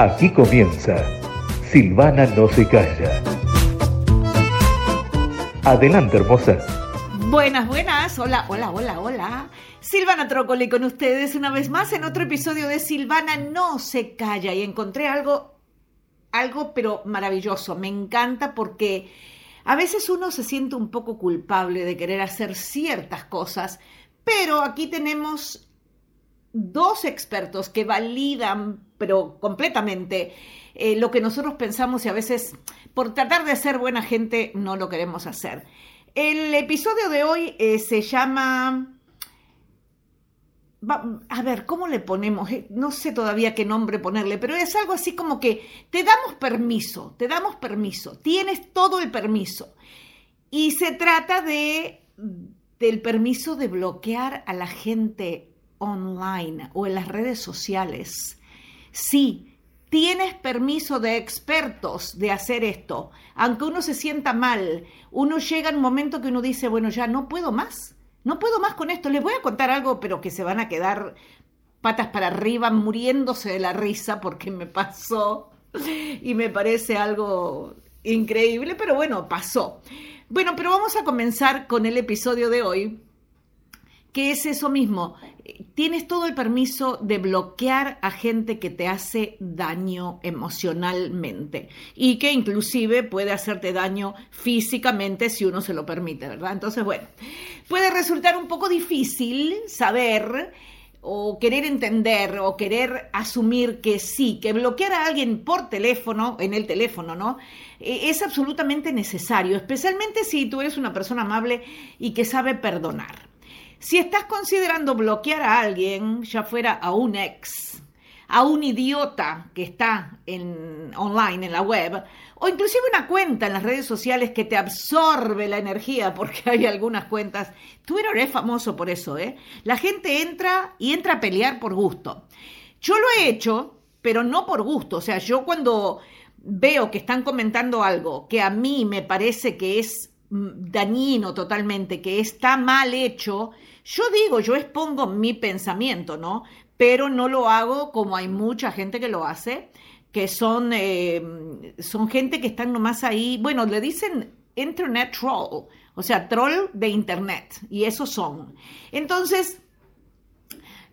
Aquí comienza Silvana no se calla. Adelante, hermosa. Buenas, buenas. Hola, hola, hola, hola. Silvana Trócoli con ustedes una vez más en otro episodio de Silvana no se calla y encontré algo, algo pero maravilloso. Me encanta porque a veces uno se siente un poco culpable de querer hacer ciertas cosas, pero aquí tenemos dos expertos que validan, pero completamente, eh, lo que nosotros pensamos y a veces por tratar de ser buena gente no lo queremos hacer. El episodio de hoy eh, se llama... a ver, ¿cómo le ponemos? Eh, no sé todavía qué nombre ponerle, pero es algo así como que te damos permiso, te damos permiso, tienes todo el permiso. Y se trata de del permiso de bloquear a la gente online o en las redes sociales. Sí, tienes permiso de expertos de hacer esto. Aunque uno se sienta mal, uno llega en un momento que uno dice, bueno, ya no puedo más. No puedo más con esto. Les voy a contar algo, pero que se van a quedar patas para arriba, muriéndose de la risa porque me pasó y me parece algo increíble, pero bueno, pasó. Bueno, pero vamos a comenzar con el episodio de hoy que es eso mismo. Tienes todo el permiso de bloquear a gente que te hace daño emocionalmente y que inclusive puede hacerte daño físicamente si uno se lo permite, ¿verdad? Entonces, bueno, puede resultar un poco difícil saber o querer entender o querer asumir que sí, que bloquear a alguien por teléfono, en el teléfono, ¿no? E, es absolutamente necesario, especialmente si tú eres una persona amable y que sabe perdonar. Si estás considerando bloquear a alguien, ya fuera a un ex, a un idiota que está en, online en la web, o inclusive una cuenta en las redes sociales que te absorbe la energía, porque hay algunas cuentas. Twitter es famoso por eso, ¿eh? La gente entra y entra a pelear por gusto. Yo lo he hecho, pero no por gusto. O sea, yo cuando veo que están comentando algo que a mí me parece que es mm, dañino totalmente, que está mal hecho, yo digo, yo expongo mi pensamiento, ¿no? Pero no lo hago como hay mucha gente que lo hace, que son, eh, son gente que están nomás ahí, bueno, le dicen Internet Troll, o sea, troll de Internet, y esos son. Entonces,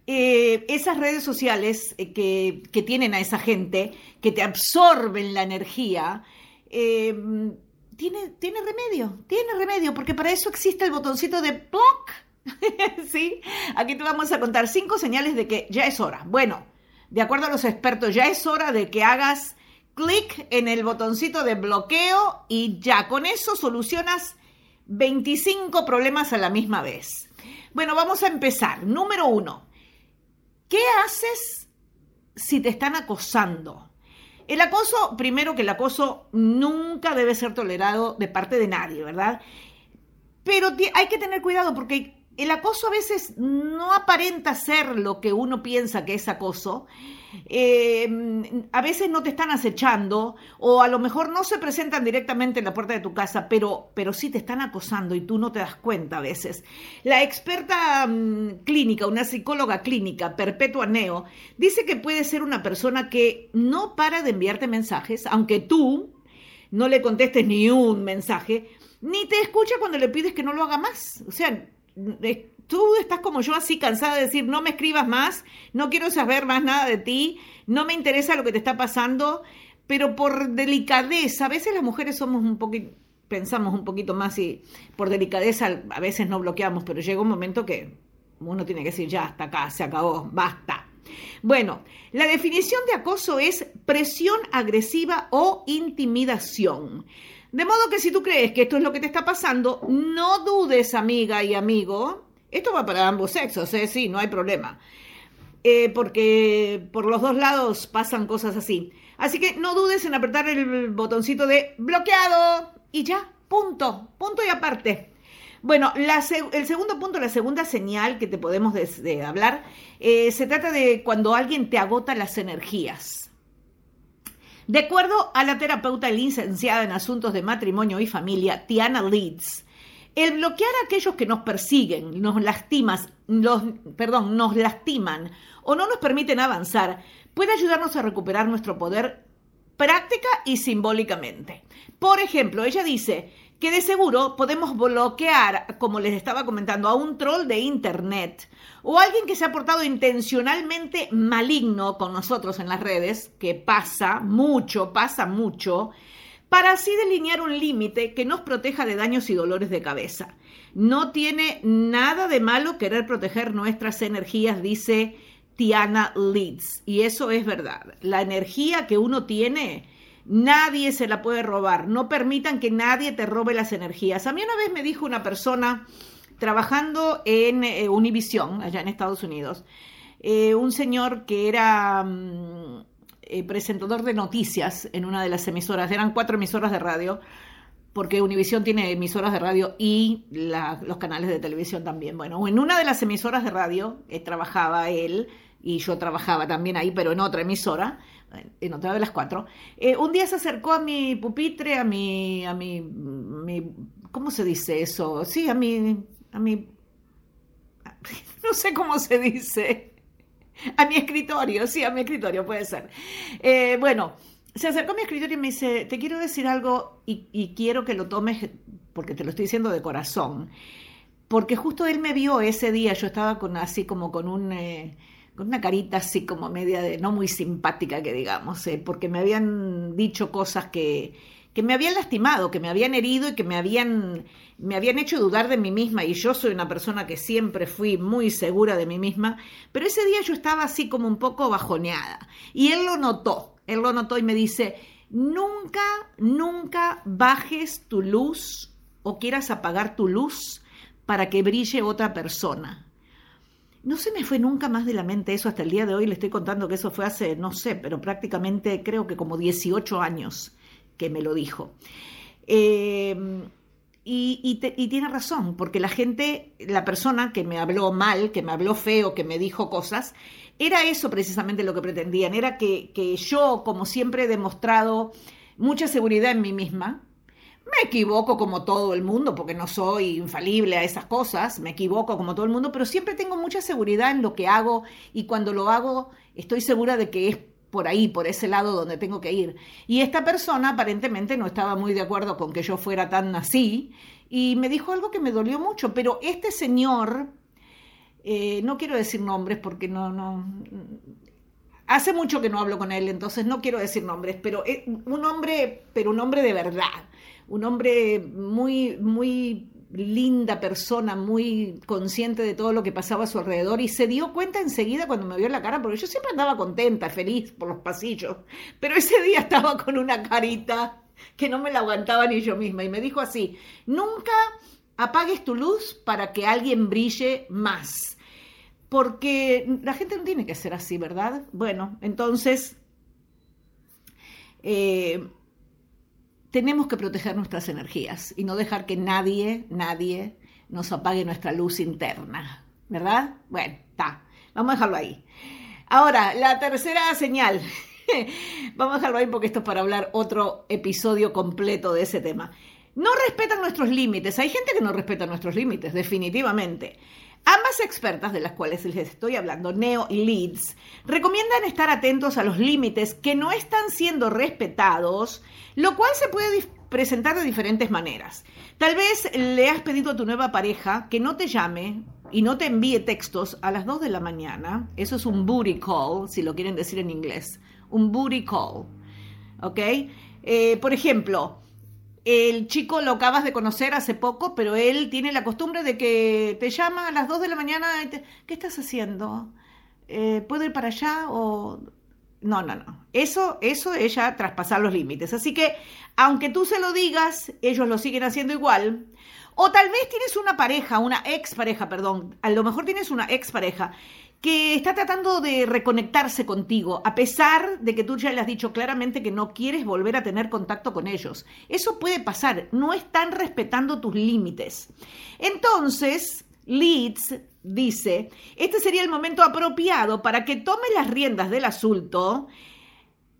eh, esas redes sociales eh, que, que, tienen a esa gente, que te absorben la energía, tiene, tiene remedio, tiene remedio, porque para eso existe el botoncito de block sí, aquí te vamos a contar cinco señales de que ya es hora. Bueno, de acuerdo a los expertos, ya es hora de que hagas clic en el botoncito de bloqueo y ya con eso solucionas 25 problemas a la misma vez. Bueno, vamos a empezar. Número uno, ¿qué haces si te están acosando? El acoso, primero que el acoso nunca debe ser tolerado de parte de nadie, ¿verdad? Pero hay que tener cuidado porque el acoso a veces no aparenta ser lo que uno piensa que es acoso. Eh, a veces no te están acechando o a lo mejor no se presentan directamente en la puerta de tu casa, pero, pero sí te están acosando y tú no te das cuenta a veces. La experta mm, clínica, una psicóloga clínica, Perpetua Neo, dice que puede ser una persona que no para de enviarte mensajes, aunque tú no le contestes ni un mensaje, ni te escucha cuando le pides que no lo haga más. O sea, tú estás como yo así cansada de decir, no me escribas más, no quiero saber más nada de ti, no me interesa lo que te está pasando, pero por delicadeza, a veces las mujeres somos un poquito, pensamos un poquito más y por delicadeza a veces no bloqueamos, pero llega un momento que uno tiene que decir, ya, hasta acá, se acabó, basta. Bueno, la definición de acoso es presión agresiva o intimidación. De modo que si tú crees que esto es lo que te está pasando, no dudes, amiga y amigo. Esto va para ambos sexos, ¿eh? Sí, no hay problema. Eh, porque por los dos lados pasan cosas así. Así que no dudes en apretar el botoncito de bloqueado y ya, punto, punto y aparte. Bueno, el segundo punto, la segunda señal que te podemos hablar, eh, se trata de cuando alguien te agota las energías. De acuerdo a la terapeuta licenciada en asuntos de matrimonio y familia, Tiana Leeds, El bloquear a aquellos que nos persiguen, nos lastimas, los, perdón, nos lastiman o no nos permiten avanzar, puede ayudarnos a recuperar nuestro poder práctica y simbólicamente. Por ejemplo, ella dice que de seguro podemos bloquear, como les estaba comentando, a un troll de Internet o alguien que se ha portado intencionalmente maligno con nosotros en las redes, que pasa mucho, pasa mucho, para así delinear un límite que nos proteja de daños y dolores de cabeza. No tiene nada de malo querer proteger nuestras energías, dice Tiana Leeds. Y eso es verdad. La energía que uno tiene, nadie se la puede robar. No permitan que nadie te robe las energías. A mí una vez me dijo una persona trabajando en eh, Univision, allá en Estados Unidos, eh, un señor que era mm, eh, presentador de noticias en una de las emisoras, eran cuatro emisoras de radio, porque Univision tiene emisoras de radio y los canales de televisión también. Bueno, en una de las emisoras de radio trabajaba él y yo trabajaba también ahí, pero en otra emisora, en otra de las cuatro, eh, un día se acercó a mi pupitre, a mi, a mi, ¿cómo se dice eso? Sí, a mi, a mi, no sé cómo se dice, a mi escritorio, sí, a mi escritorio puede ser. Eh, bueno, se acercó a mi escritorio y me dice, te quiero decir algo y, quiero que lo tomes porque te lo estoy diciendo de corazón. Porque justo él me vio ese día, yo estaba con así como con un... Eh, con una carita así como media de no muy simpática que digamos, eh, porque me habían dicho cosas que, que me habían lastimado, que me habían herido y que me habían, me habían hecho dudar de mí misma. Y yo soy una persona que siempre fui muy segura de mí misma, pero ese día yo estaba así como un poco bajoneada. Y él lo notó, él lo notó y me dice, nunca, nunca bajes tu luz o quieras apagar tu luz para que brille otra persona. No se me fue nunca más de la mente eso hasta el día de hoy. Le estoy contando que eso fue hace, no sé, pero prácticamente creo que como 18 años que me lo dijo. Em, y, tiene razón, porque la gente, la persona que me habló mal, que me habló feo, que me dijo cosas, era eso precisamente lo que pretendían, era que, que yo, como siempre he demostrado mucha seguridad en mí misma, me equivoco como todo el mundo, porque no soy infalible a esas cosas, me equivoco como todo el mundo, pero siempre tengo mucha seguridad en lo que hago y cuando lo hago estoy segura de que es por ahí, por ese lado donde tengo que ir. Y esta persona aparentemente no estaba muy de acuerdo con que yo fuera tan así y me dijo algo que me dolió mucho, pero este señor, eh, no quiero decir nombres porque no, no, Hace mucho que no hablo con él, entonces no quiero decir nombres, pero un hombre, pero un hombre de verdad, un hombre muy, muy linda persona, muy consciente de todo lo que pasaba a su alrededor y se dio cuenta enseguida cuando me vio la cara, porque yo siempre andaba contenta, feliz por los pasillos, pero ese día estaba con una carita que no me la aguantaba ni yo misma y me dijo así, nunca apagues tu luz para que alguien brille más porque la gente no tiene que ser así, ¿verdad? Bueno, entonces eh, tenemos que proteger nuestras energías y no dejar que nadie, nadie nos apague nuestra luz interna, ¿verdad? Bueno, está, vamos a dejarlo ahí. Ahora, la tercera señal. vamos a dejarlo ahí porque esto es para hablar otro episodio completo de ese tema. No respetan nuestros límites. Hay gente que no respeta nuestros límites, definitivamente. Ambas expertas de las cuales les estoy hablando, Neo y Leeds, recomiendan estar atentos a los límites que no están siendo respetados, lo cual se puede presentar de diferentes maneras. Tal vez le has pedido a tu nueva pareja que no te llame y no te envíe textos a las 2 de la mañana. Eso es un booty call, si lo quieren decir en inglés. Un booty call. ¿Ok? Eh, por ejemplo, el chico lo acabas de conocer hace poco, pero él tiene la costumbre de que te llama a las 2 de la mañana y te, ¿qué estás haciendo? Eh, ¿Puedo ir para allá? O... No, no, no. Eso, eso es ya traspasar los límites. Así que, aunque tú se lo digas, ellos lo siguen haciendo igual. O tal vez tienes una pareja, una ex pareja, perdón. A lo mejor tienes una ex pareja que está tratando de reconectarse contigo, a pesar de que tú ya le has dicho claramente que no quieres volver a tener contacto con ellos. Eso puede pasar, no están respetando tus límites. Entonces, Leeds dice, este sería el momento apropiado para que tome las riendas del asunto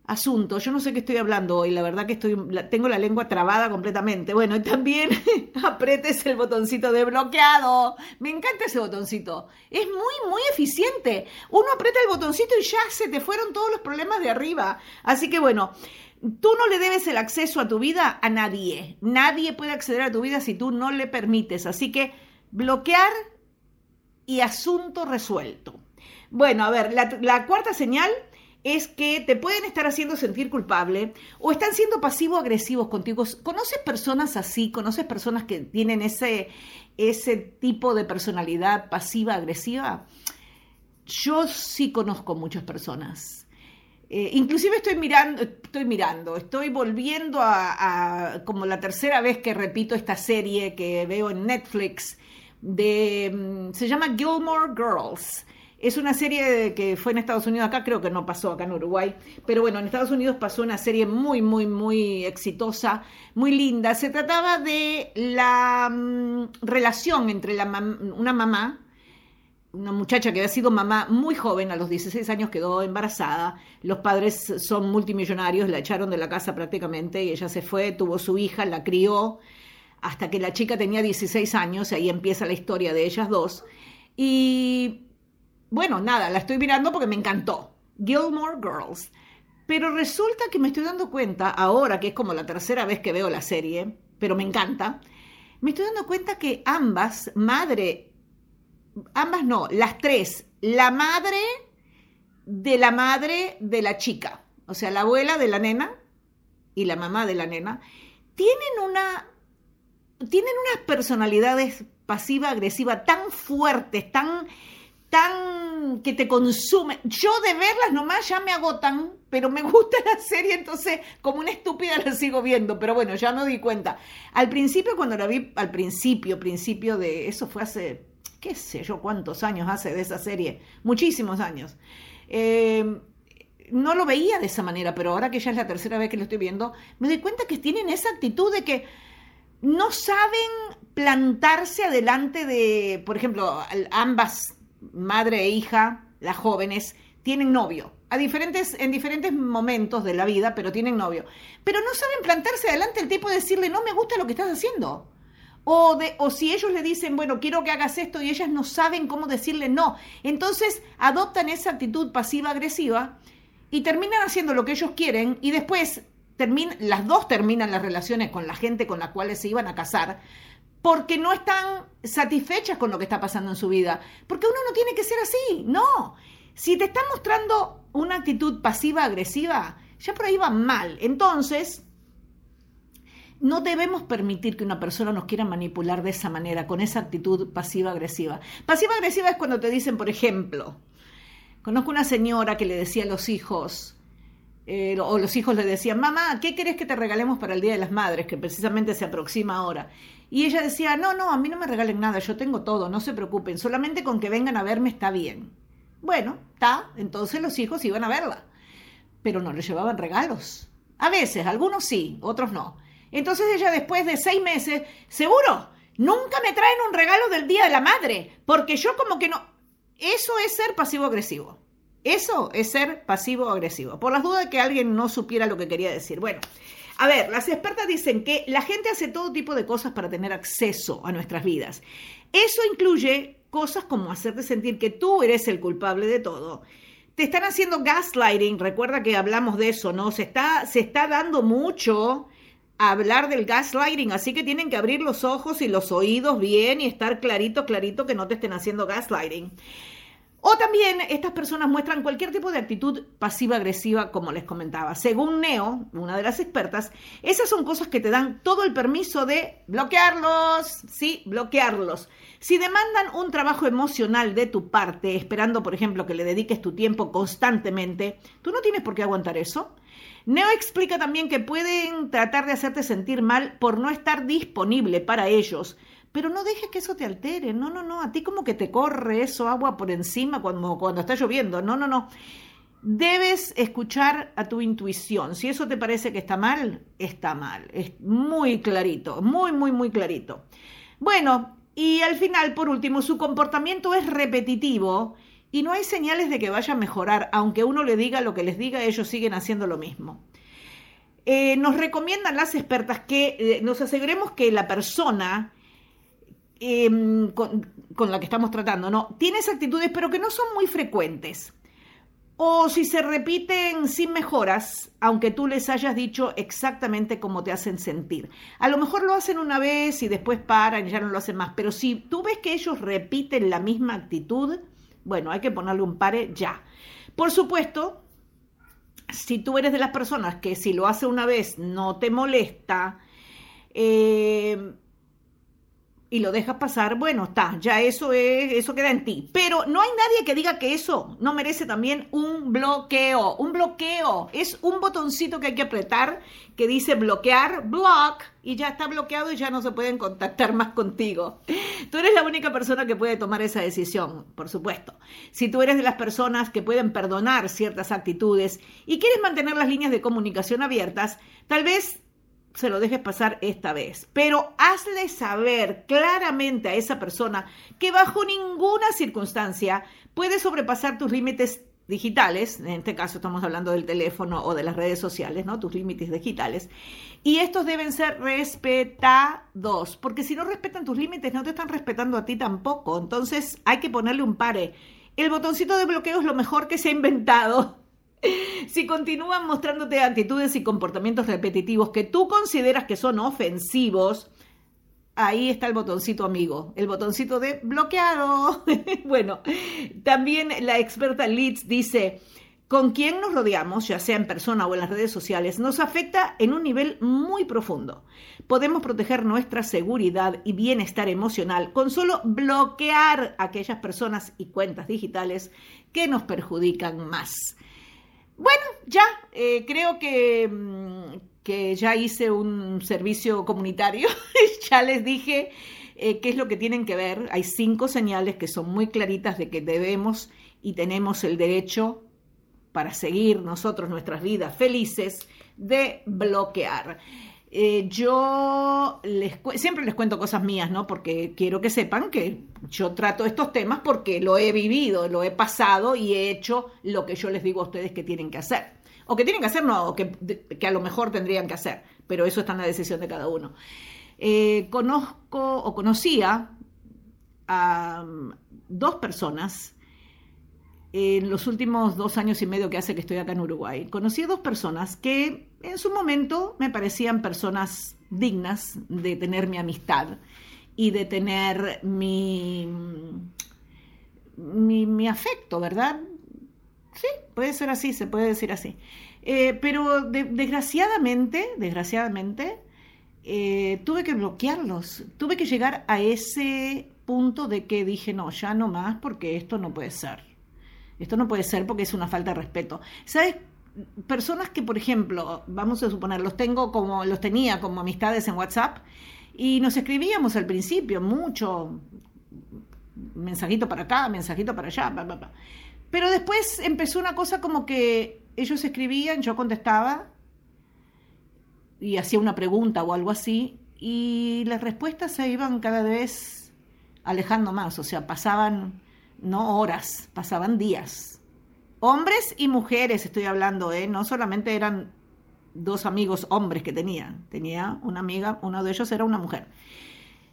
asunto. Yo no sé qué estoy hablando hoy, la verdad que estoy, tengo la lengua trabada completamente. Bueno, y también apretes el botoncito de bloqueado. Me encanta ese botoncito. Es muy, muy eficiente. Uno aprieta el botoncito y ya se te fueron todos los problemas de arriba. Así que bueno, tú no le debes el acceso a tu vida a nadie. Nadie puede acceder a tu vida si tú no le permites. Así que bloquear y asunto resuelto. Bueno, a ver, la, la cuarta señal es que te pueden estar haciendo sentir culpable o están siendo pasivo-agresivos contigo. ¿Conoces personas así? ¿Conoces personas que tienen ese, ese tipo de personalidad pasiva-agresiva? Yo sí conozco muchas personas. Eh, inclusive estoy mirando, estoy mirando, estoy volviendo a, como la tercera vez que repito esta serie que veo en Netflix mm, se llama Gilmore Girls. Es una serie que fue en Estados Unidos, acá creo que no pasó, acá en Uruguay, pero bueno, en Estados Unidos pasó una serie muy, muy, muy exitosa, muy linda. Se trataba de la um, relación entre la una mamá, una muchacha que había sido mamá muy joven, a los 16 años quedó embarazada, los padres son multimillonarios, la echaron de la casa prácticamente y ella se fue, tuvo su hija, la crió hasta que la chica tenía 16 años, y ahí empieza la historia de ellas dos. Y bueno, nada, la estoy mirando porque me encantó. Gilmore Girls. Pero resulta que me estoy dando cuenta, ahora que es como la tercera vez que veo la serie, pero me encanta, me estoy dando cuenta que ambas, madre, ambas no, las tres, la madre de la madre de la chica, o sea, la abuela de la nena y la mamá de la nena, tienen una, tienen unas personalidades pasiva-agresiva tan fuertes, tan tan que te consume. Yo de verlas nomás ya me agotan, pero me gusta la serie, entonces como una estúpida la sigo viendo, pero bueno, ya me di cuenta. Al principio, cuando la vi, al principio, principio de, eso fue hace, qué sé yo, cuántos años hace de esa serie, muchísimos años. Eh, no lo veía de esa manera, pero ahora que ya es la tercera vez que lo estoy viendo, me doy cuenta que tienen esa actitud de que no saben plantarse adelante de, por ejemplo, ambas madre e hija, las jóvenes, tienen novio. A diferentes, en diferentes momentos de la vida, pero tienen novio. Pero no saben plantarse adelante el tipo de decirle, no me gusta lo que estás haciendo. O, de, o si ellos le dicen, bueno, quiero que hagas esto y ellas no saben cómo decirle no. Entonces adoptan esa actitud pasiva-agresiva y terminan haciendo lo que ellos quieren y después las dos terminan las relaciones con la gente con la cual se iban a casar porque no están satisfechas con lo que está pasando en su vida. Porque uno no tiene que ser así, no. Si te están mostrando una actitud pasiva-agresiva, ya por ahí va mal. Entonces, no debemos permitir que una persona nos quiera manipular de esa manera, con esa actitud pasiva-agresiva. Pasiva-agresiva es cuando te dicen, por ejemplo, conozco una señora que le decía a los hijos, eh, o los hijos le decían, mamá, ¿qué querés que te regalemos para el Día de las Madres, que precisamente se aproxima ahora? Y ella decía, no, no, a mí no me regalen nada, yo tengo todo, no se preocupen, solamente con que vengan a verme está bien. Bueno, está, entonces los hijos iban a verla, pero no le llevaban regalos. A veces, algunos sí, otros no. Entonces ella después de seis meses, seguro, nunca me traen un regalo del Día de la Madre, porque yo como que no... Eso es ser pasivo-agresivo. Eso es ser pasivo-agresivo. Por las dudas de que alguien no supiera lo que quería decir. Bueno, a ver, las expertas dicen que la gente hace todo tipo de cosas para tener acceso a nuestras vidas. Eso incluye cosas como hacerte sentir que tú eres el culpable de todo. Te están haciendo gaslighting, recuerda que hablamos de eso, ¿no? Se está, se está dando mucho a hablar del gaslighting, así que tienen que abrir los ojos y los oídos bien y estar clarito, clarito que no te estén haciendo gaslighting. O también estas personas muestran cualquier tipo de actitud pasiva-agresiva, como les comentaba. Según Neo, una de las expertas, esas son cosas que te dan todo el permiso de bloquearlos, sí, bloquearlos. Si demandan un trabajo emocional de tu parte, esperando, por ejemplo, que le dediques tu tiempo constantemente, tú no tienes por qué aguantar eso. Neo explica también que pueden tratar de hacerte sentir mal por no estar disponible para ellos, pero no dejes que eso te altere, no, no, no, a ti como que te corre eso agua por encima cuando, cuando está lloviendo, no, no, no. Debes escuchar a tu intuición. Si eso te parece que está mal, está mal. Es muy clarito, muy, muy, muy clarito. Bueno, y al final, por último, su comportamiento es repetitivo y no hay señales de que vaya a mejorar, aunque uno le diga lo que les diga, ellos siguen haciendo lo mismo. Eh, nos recomiendan las expertas que eh, nos aseguremos que la persona em, con, la que estamos tratando no tiene esas actitudes, pero que no son muy frecuentes. O si se repiten sin mejoras, aunque tú les hayas dicho exactamente cómo te hacen sentir. A lo mejor lo hacen una vez y después paran y ya no lo hacen más. Pero si tú ves que ellos repiten la misma actitud, bueno, hay que ponerle un pare ya. Por supuesto, si tú eres de las personas que si lo hace una vez no te molesta, eh, y lo dejas pasar, bueno, está, ya eso es, eso queda en ti. Pero no hay nadie que diga que eso no merece también un bloqueo. Un bloqueo es un botoncito que hay que apretar que dice bloquear, block, y ya está bloqueado y ya no se pueden contactar más contigo. Tú eres la única persona que puede tomar esa decisión, por supuesto. Si tú eres de las personas que pueden perdonar ciertas actitudes y quieres mantener las líneas de comunicación abiertas, tal vez se lo dejes pasar esta vez. Pero hazle saber claramente a esa persona que bajo ninguna circunstancia puede sobrepasar tus límites digitales, en este caso estamos hablando del teléfono o de las redes sociales, ¿no? Tus límites digitales. Y estos deben ser respetados, porque si no respetan tus límites, no te están respetando a ti tampoco. Entonces hay que ponerle un pare. El botoncito de bloqueo es lo mejor que se ha inventado si continúan mostrándote actitudes y comportamientos repetitivos que tú consideras que son ofensivos, ahí está el botoncito amigo, el botoncito de bloqueado. bueno, también la experta Leeds dice, con quién nos rodeamos, ya sea en persona o en las redes sociales, nos afecta en un nivel muy profundo. Podemos proteger nuestra seguridad y bienestar emocional con solo bloquear aquellas personas y cuentas digitales que nos perjudican más. Bueno, ya, eh, creo que, mm, que, ya hice un servicio comunitario, ya les dije eh, qué es lo que tienen que ver. Hay cinco señales que son muy claritas de que debemos y tenemos el derecho para seguir nosotros nuestras vidas felices de bloquear. Eh, yo les, siempre les cuento cosas mías, ¿no? Porque quiero que sepan que yo trato estos temas porque lo he vivido, lo he pasado y he hecho lo que yo les digo a ustedes que tienen que hacer. O que tienen que hacer, no, o que, que a lo mejor tendrían que hacer, pero eso está en la decisión de cada uno. Eh, conozco o conocía a mm, dos personas en los últimos dos años y medio que hace que estoy acá en Uruguay. Conocí a dos personas que en su momento me parecían personas dignas de tener mi amistad y de tener mi, mi, afecto, ¿verdad? Sí, puede ser así, se puede decir así. Eh, pero desgraciadamente, desgraciadamente, eh, tuve que bloquearlos, tuve que llegar a ese punto de que dije, no, ya no más porque esto no puede ser. Esto no puede ser porque es una falta de respeto. ¿Sabes personas que, por ejemplo, vamos a suponer, los tengo como, los tenía como amistades en WhatsApp y nos escribíamos al principio mucho, mensajito para acá, mensajito para allá, pero después empezó una cosa como que ellos escribían, yo contestaba y hacía una pregunta o algo así y las respuestas se iban cada vez alejando más, o sea, pasaban no horas, pasaban días Hombres y mujeres estoy hablando, ¿eh? No solamente eran dos amigos hombres que tenía, tenía una amiga, uno de ellos era una mujer.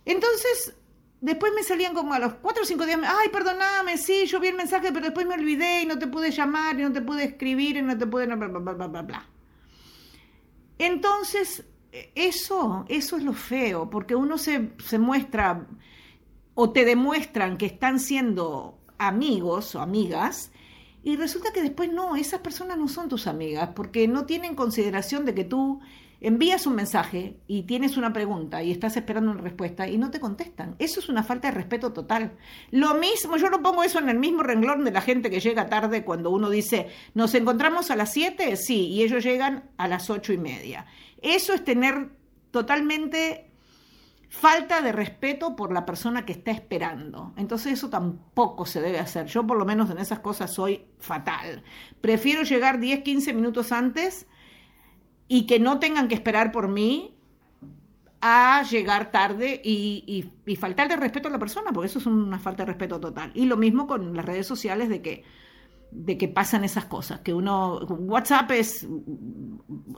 Entonces, después me salían como a los cuatro o cinco días, ay, perdóname, sí, yo vi el mensaje, pero después me olvidé y no te pude llamar y no te pude escribir y no te pude... Bla, bla, bla, bla. Entonces, eso, eso es lo feo, porque uno se, se muestra o te demuestran que están siendo amigos o amigas y resulta que después no, esas personas no son tus amigas, porque no tienen consideración de que tú envías un mensaje y tienes una pregunta y estás esperando una respuesta y no te contestan. Eso es una falta de respeto total. Lo mismo, yo lo pongo eso en el mismo renglón de la gente que llega tarde cuando uno dice, nos encontramos a las 7, sí, y ellos llegan a las ocho y media. Eso es tener totalmente falta de respeto por la persona que está esperando. Entonces eso tampoco se debe hacer. Yo por lo menos en esas cosas soy fatal. Prefiero llegar 10, 15 minutos antes y que no tengan que esperar por mí a llegar tarde y, y, faltar de respeto a la persona, porque eso es una falta de respeto total. Y lo mismo con las redes sociales de que, de que pasan esas cosas, que uno, WhatsApp es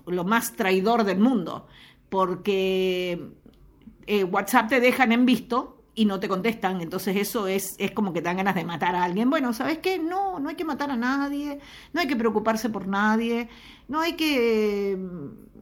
lo más traidor del mundo, porque eh, WhatsApp te dejan en visto y no te contestan. Entonces eso es, es como que te dan ganas de matar a alguien. Bueno, ¿sabes qué? No, no hay que matar a nadie, no hay que preocuparse por nadie, no hay que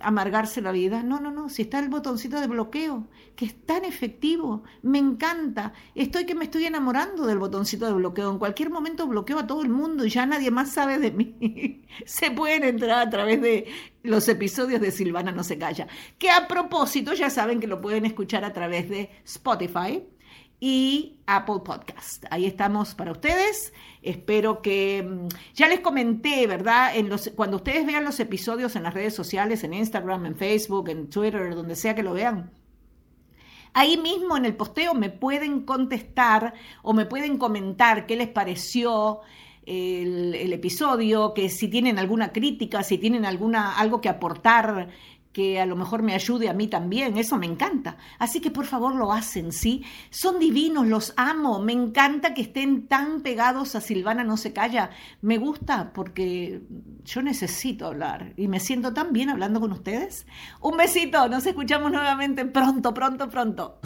amargarse la vida. No, no, no. Si está el botoncito de bloqueo, que es tan efectivo, me encanta. Estoy que me estoy enamorando del botoncito de bloqueo. En cualquier momento bloqueo a todo el mundo y ya nadie más sabe de mí. Se pueden entrar a través de los episodios de Silvana No se calla. Que a propósito, ya saben que lo pueden escuchar a través de Spotify y Apple Podcast. Ahí estamos para ustedes. Espero que mm, ya les comenté, ¿verdad? Cuando ustedes vean los episodios en las redes sociales, en Instagram, en Facebook, en Twitter, donde sea que lo vean. Ahí mismo en el posteo me pueden contestar o me pueden comentar qué les pareció el, el episodio, que si tienen alguna crítica, si tienen alguna, algo que aportar que a lo mejor me ayude a mí también, eso me encanta. Así que por favor lo hacen, ¿sí? Son divinos, los amo, me encanta que estén tan pegados a Silvana No se calla, me gusta porque yo necesito hablar y me siento tan bien hablando con ustedes. Un besito, nos escuchamos nuevamente pronto, pronto, pronto.